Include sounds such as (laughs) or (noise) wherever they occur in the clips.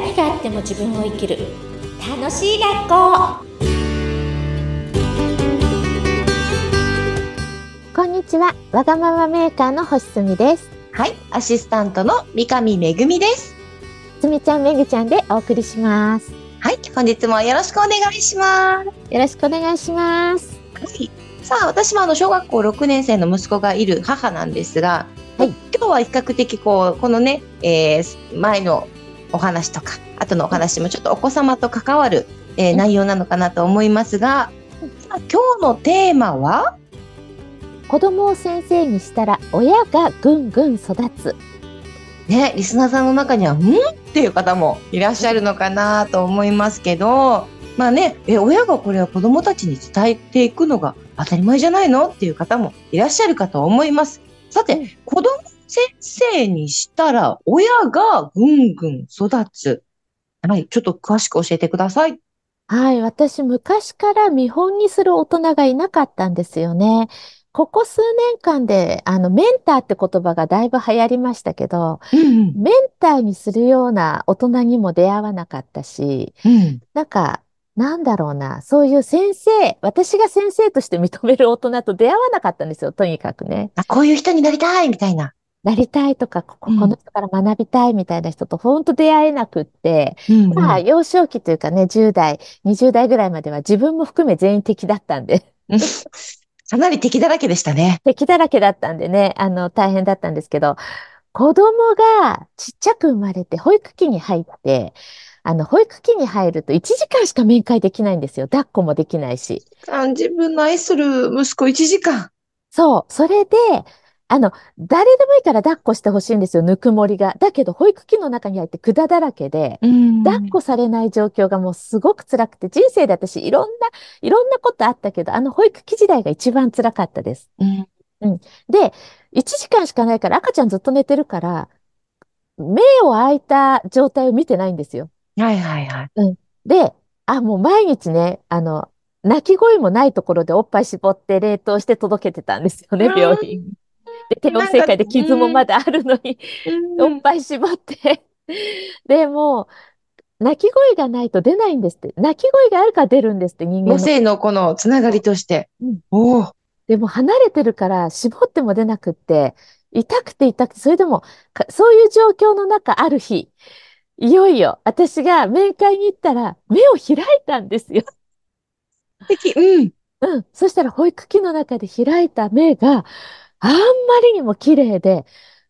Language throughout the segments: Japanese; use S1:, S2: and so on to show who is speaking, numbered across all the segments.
S1: 何があっても自分を生きる。楽しい学校。
S2: こんにちは。わがままメーカーの星住です。
S3: はい、アシスタントの三上めぐみです。
S2: すみちゃんめぐちゃんでお送りします。
S3: はい、本日もよろしくお願いします。
S2: よろしくお願いします。
S3: はい、さあ、私もあの小学校6年生の息子がいる母なんですが、
S2: はい。
S3: 今日は比較的こう、このね、えー前のお話とか、後のお話もちょっとお子様と関わる、えー内容なのかなと思いますが、今日のテーマは、
S2: 子供を先生にしたら親がぐんぐん育つ。
S3: ね、リスナーさんの中には、んっていう方もいらっしゃるのかなと思いますけど、まあね、え、親がこれは子供たちに伝えていくのが当たり前じゃないの？っていう方もいらっしゃるかと思います。さて、
S2: うん。
S3: 子供先生にしたら親がぐんぐん育つ。はい、ちょっと詳しく教えてください。
S2: はい私昔から見本にする大人がいなかったんですよねここ数年間であのメンターって言葉がだいぶ流行りましたけど
S3: うん
S2: メンターにするような大人にも出会わなかったし
S3: うん。
S2: なんか、なんだろうな、そういう先生、私が先生として認める大人と出会わなかったんですよ、とにかくね。
S3: あ、こういう人になりたいみたいな。
S2: なりたいとか、ここの人から学びたいみたいな人と本当出会えなくって、
S3: うん
S2: まあ、幼少期というかね、10代、20代ぐらいまでは自分も含め全員敵だったんで、
S3: うんかなり敵だらけでしたね。
S2: 敵だらけだったんでね、あの、大変だったんですけど、子供がちっちゃく生まれて保育器に入って、あの、保育器に入ると1時間しか面会できないんですよ。抱っこもできないし。
S3: あ自分の愛する息子1時間。
S2: そう。それで、あの、誰でもいいから抱っこしてほしいんですよ、ぬくもりが。だけど、保育器の中に入って管だらけで、
S3: うん
S2: 抱っこされない状況がもうすごく辛くて、人生で私いろんな、いろんなことあったけど、あの保育器時代が一番辛かったです。
S3: うん
S2: で、1時間しかないから赤ちゃんずっと寝てるから、目を開いた状態を見てないんですよ。
S3: はいはいはい。
S2: で、あ、もう毎日ね、あの、泣き声もないところでおっぱい絞って冷凍して届けてたんですよね、
S3: うん
S2: 病院に。で、帝王切開で傷もまだあるのに、(laughs) おっぱい絞って。で、もう、泣き声がないと出ないんですって。泣き声があるから出るんですって、人間
S3: 母
S2: の。
S3: 性のこのつながりとして。
S2: うん
S3: おお。
S2: でも離れてるから絞っても出なくって、痛くて痛くて、それでもか、そういう状況の中、ある日、いよいよ私が面会に行ったら目を開いたんですよ。
S3: 素敵。うん。
S2: うん。そしたら保育器の中で開いた目があんまりにも綺麗で、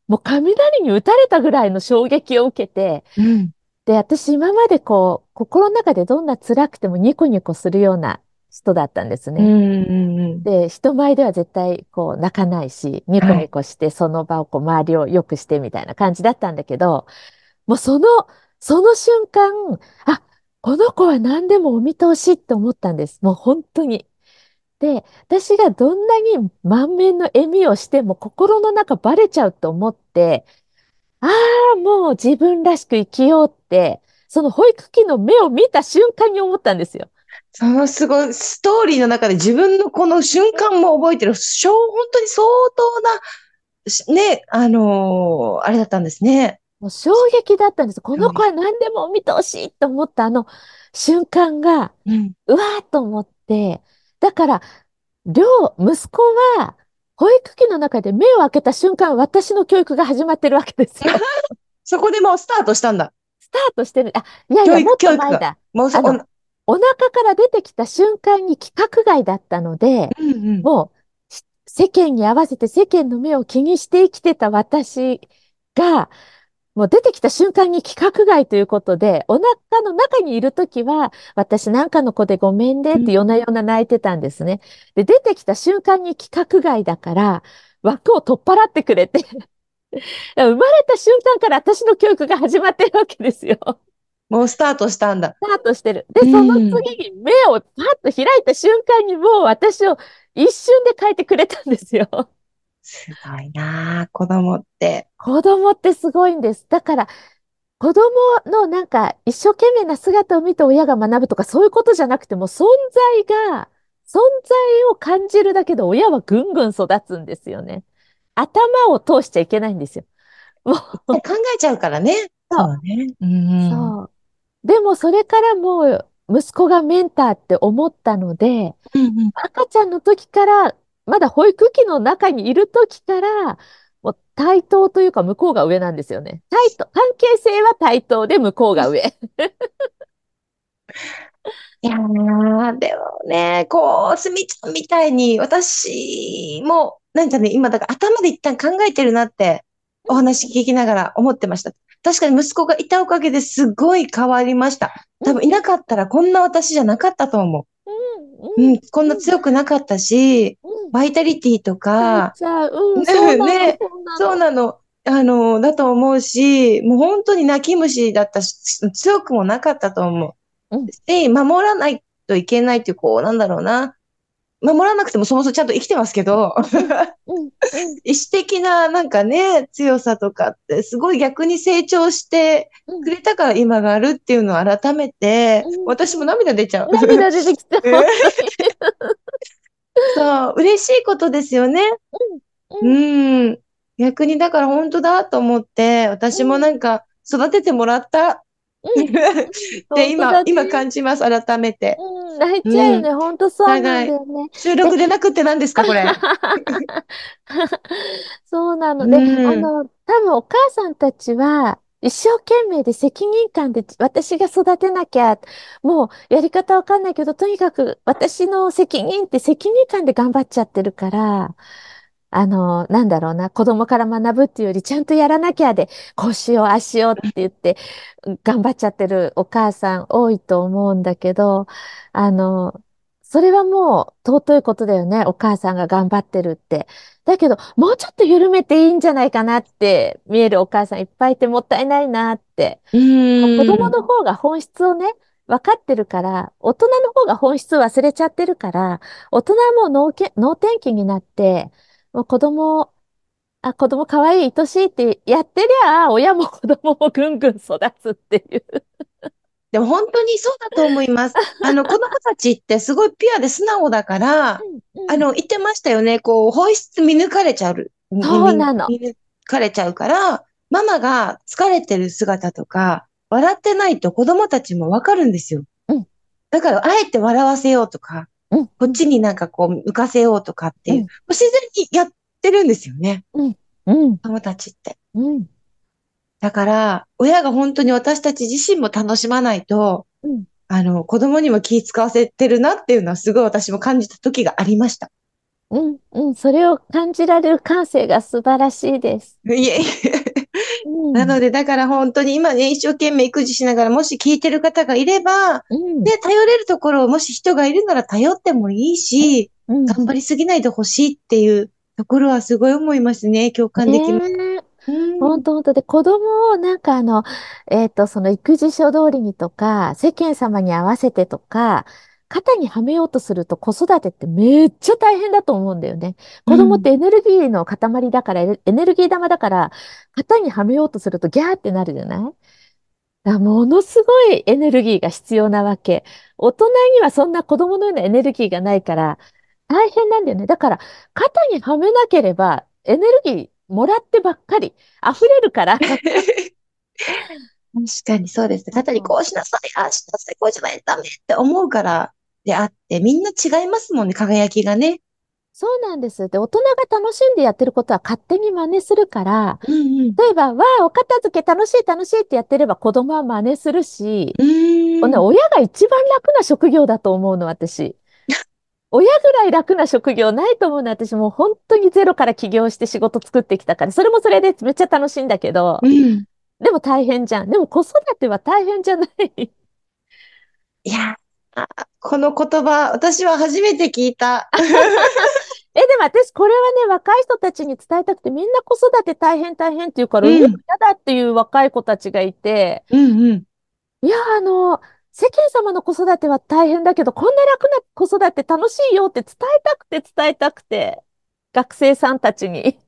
S2: もう雷に打たれたぐらいの衝撃を受けて、
S3: うん。
S2: で、私今までこう、心の中でどんな辛くてもニコニコするような人だったんですね。
S3: うんうん
S2: で、人前では絶対こう泣かないし、ニコニコしてその場をこう周りを良くしてみたいな感じだったんだけど、もうその、その瞬間、あ、この子は何でもお見通しって思ったんです。もう本当に。で、私がどんなに満面の笑みをしても心の中バレちゃうと思って、ああ、もう自分らしく生きようって、その保育器の目を見た瞬間に思ったんですよ。
S3: そのすごいストーリーの中で自分のこの瞬間も覚えてる。しょう本当に相当な、しね、あのーあれだったんですね。
S2: もう衝撃だったんです。この子は何でもお見通しって思ったあの瞬間が、
S3: うん。
S2: うわーっと思って、だから、両、息子は、保育器の中で目を開けた瞬間、私の教育が始まってるわけですよ。(laughs)
S3: そこでもうスタートしたんだ。
S2: スタートしてる。あ、いやいや、もっと前だ。
S3: もうそこ、
S2: お腹から出てきた瞬間に規格外だったので、
S3: うんうん。
S2: もう、し世間に合わせて世間の目を気にして生きてた私が、もう出てきた瞬間に規格外ということで、お腹の中にいるときは、私なんかの子でごめんねって夜な夜な泣いてたんですね。で、出てきた瞬間に規格外だから、枠を取っ払ってくれて、(laughs) 生まれた瞬間から私の教育が始まってるわけですよ。
S3: もうスタートしたんだ。
S2: スタートしてる。で、
S3: うん
S2: その次に目をパッと開いた瞬間にもう私を一瞬で変えてくれたんですよ。
S3: すごいなあ子供って。
S2: 子供ってすごいんです。だから、子供のなんか一生懸命な姿を見て親が学ぶとかそういうことじゃなくても存在が、存在を感じるだけで親はぐんぐん育つんですよね。頭を通しちゃいけないんですよ。もう、
S3: 考えちゃうからね。
S2: そう
S3: ね。うん。
S2: そう。でもそれからもう息子がメンターって思ったので、
S3: うんうん
S2: 赤ちゃんの時から、まだ保育器の中にいる時から、もう対等というか向こうが上なんですよね。対等、関係性は対等で向こうが上。(laughs)
S3: いやー、でもね、こう、すみちゃんみたいに、私も、なんかね、今、だから頭で一旦考えてるなって、お話聞きながら思ってました。確かに息子がいたおかげですごい変わりました。多分いなかったらこんな私じゃなかったと思う。
S2: うん、
S3: うん、こんな強くなかったし、
S2: うん。
S3: バイタリティとか、
S2: うん、
S3: ね
S2: そうなの。
S3: あの、だと思うし、もう本当に泣き虫だったし、強くもなかったと思う。
S2: うん
S3: し、守らないといけないっていう、こう、なんだろうな。守らなくてもそもそもちゃんと生きてますけど。意志的ななんかね、強さとかって、すごい逆に成長して
S2: うん
S3: くれたから今があるっていうのを改めて
S2: うん、
S3: 私も涙出ちゃう。
S2: 涙出てきた。
S3: う (laughs) んそう、嬉しいことですよね。
S2: うん
S3: うん。逆にだから本当だと思って、私もなんか育ててもらった。
S2: うん
S3: で、今、今感じます、改めて。
S2: うん、泣いちゃうよね。ほんとそうなんだよね。
S3: 収録でなくって何ですか、これ。(laughs)
S2: そうなので、
S3: うん
S2: あの、多分お母さんたちは、一生懸命で責任感で私が育てなきゃ、もうやり方わかんないけど、とにかく私の責任って責任感で頑張っちゃってるから、あの、なんだろうな、子供から学ぶっていうよりちゃんとやらなきゃで、こうしよう、ああしようって言って、頑張っちゃってるお母さん多いと思うんだけど、あの、それはもう尊いことだよね。お母さんが頑張ってるって。だけど、もうちょっと緩めていいんじゃないかなって見えるお母さんいっぱいいてもったいないなって。
S3: うん
S2: 子供の方が本質をね、分かってるから、大人の方が本質忘れちゃってるから、大人はもう脳天気になって、もう子供、あ、子供可愛い、愛しいってやってりゃ、親も子供もぐんぐん育つっていう。
S3: でも本当にそうだと思います。あの、子供たちってすごいピュアで素直だから、あの、言ってましたよね。こう、本質見抜かれちゃう。
S2: そうなの
S3: 見見抜かれちゃうから、ママが疲れてる姿とか、笑ってないと子供たちもわかるんですよ。
S2: うん
S3: だから、あえて笑わせようとか、
S2: うん、
S3: こっちになんかこう、浮かせようとかっていう、
S2: うん
S3: 自然にやってるんですよね。
S2: うん、
S3: 子供たちって。
S2: うん、
S3: だから、親が本当に私たち自身も楽しまないと、
S2: うん。
S3: あの、子供にも気使わせてるなっていうのはすごい私も感じた時がありました。
S2: うん、うん、それを感じられる感性が素晴らしいです。
S3: いえいえ。
S2: うん、
S3: なので、だから本当に今ね、一生懸命育児しながら、もし聞いてる方がいれば、
S2: うん、
S3: で、頼れるところをもし人がいるなら頼ってもいいし、
S2: うん、
S3: 頑張りすぎないでほしいっていうところはすごい思いますね。共感できます。
S2: ねえ
S3: うん
S2: 本当本当。で、子供をなんかあの、えっと、その育児書通りにとか、世間様に合わせてとか、肩にはめようとすると子育てってめっちゃ大変だと思うんだよね。子供ってエネルギーの塊だから、エネルギー玉だから、肩にはめようとするとギャーってなるじゃない？ものすごいエネルギーが必要なわけ。大人にはそんな子供のようなエネルギーがないから、大変なんだよね。だから、肩にはめなければ、エネルギーもらってばっかり、溢れるから。(laughs)
S3: 確かにそうですね。肩にこうしなさい、ああしなさい、こうじゃないとダメって思うからであって、みんな違いますもんね、輝きがね。
S2: そうなんです。で、大人が楽しんでやってることは勝手に真似するから、
S3: うんうん。
S2: 例えば、わあ、お片付け楽しい楽しいってやってれば子供は真似するし、
S3: うーん。
S2: ね親が一番楽な職業だと思うの、私。(laughs) 親ぐらい楽な職業ないと思うの、私もう本当にゼロから起業して仕事作ってきたから、それもそれでめっちゃ楽しいんだけど、
S3: うん。
S2: でも大変じゃん。でも子育ては大変じゃない？(laughs)
S3: いや、あこの言葉、私は初めて聞いた。(laughs)
S2: え、でも私、これはね、若い人たちに伝えたくて、みんな子育て大変大変って言うから、
S3: うん
S2: 嫌だっていう若い子たちがいて、
S3: うんうん。
S2: いや、あの、世間様の子育ては大変だけど、こんな楽な子育て楽しいよって伝えたくて伝えたくて、学生さんたちに。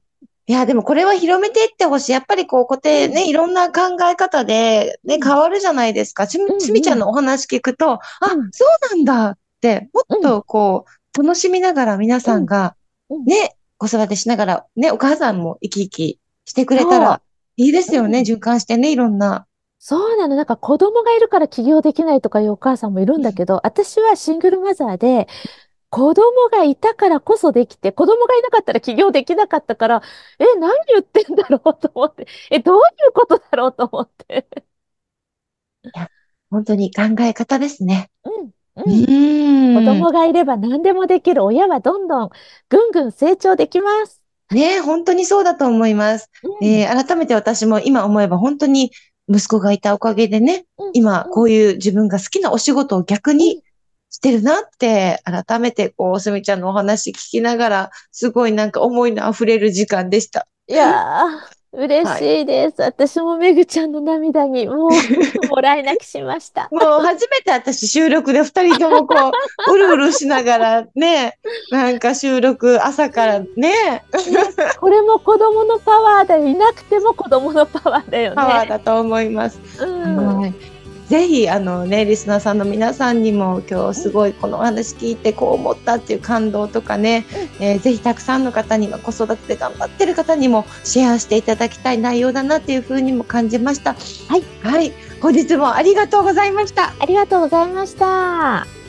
S3: いや、でもこれは広めていってほしい。やっぱりこう、固定ね、いろんな考え方でね、
S2: うん
S3: 変わるじゃないですか。しみ、
S2: うんうん
S3: しみちゃんのお話聞くと、あ、
S2: うん
S3: そうなんだって、もっとこう、楽しみながら皆さんが
S2: うん
S3: ね、子育てしながら、ね、お母さんも生き生きしてくれたらいいですよね。
S2: うん
S3: 循環してね、いろんな。
S2: そうなの。なんか子供がいるから起業できないとかいうお母さんもいるんだけど、私はシングルマザーで、子供がいたからこそできて、子供がいなかったら起業できなかったから、え、何言ってんだろうと思って、え、どういうことだろうと思って。
S3: 本当に考え方ですね。
S2: うん、
S3: うん。
S2: 子供がいれば何でもできる。親はどんどんぐんぐん成長できます。
S3: ね、本当にそうだと思います。
S2: うん
S3: えー改めて私も今思えば本当に息子がいたおかげでね、
S2: うん
S3: 今こういう自分が好きなお仕事を逆にしてるなって、改めてこう、すみちゃんのお話聞きながら、すごいなんか思いの溢れる時間でした。
S2: いやー、嬉しいです。私もめぐちゃんの涙にもうもらい泣きしました。(laughs)
S3: もう初めて私収録で二人ともこう、(laughs) うるうるしながらね、なんか収録朝からね、(laughs)
S2: これも子供のパワーだよ。いなくても子供のパワーだよ
S3: パワー
S2: ね。
S3: だと思います。
S2: うん。
S3: はい。ぜひ、あのね、リスナーさんの皆さんにも今日すごいこのお話聞いてこう思ったっていう感動とかね、えーぜひたくさんの方には子育てで頑張ってる方にもシェアしていただきたい内容だなっていうふうにも感じました。
S2: はい。
S3: はい。本日もありがとうございました。
S2: ありがとうございました。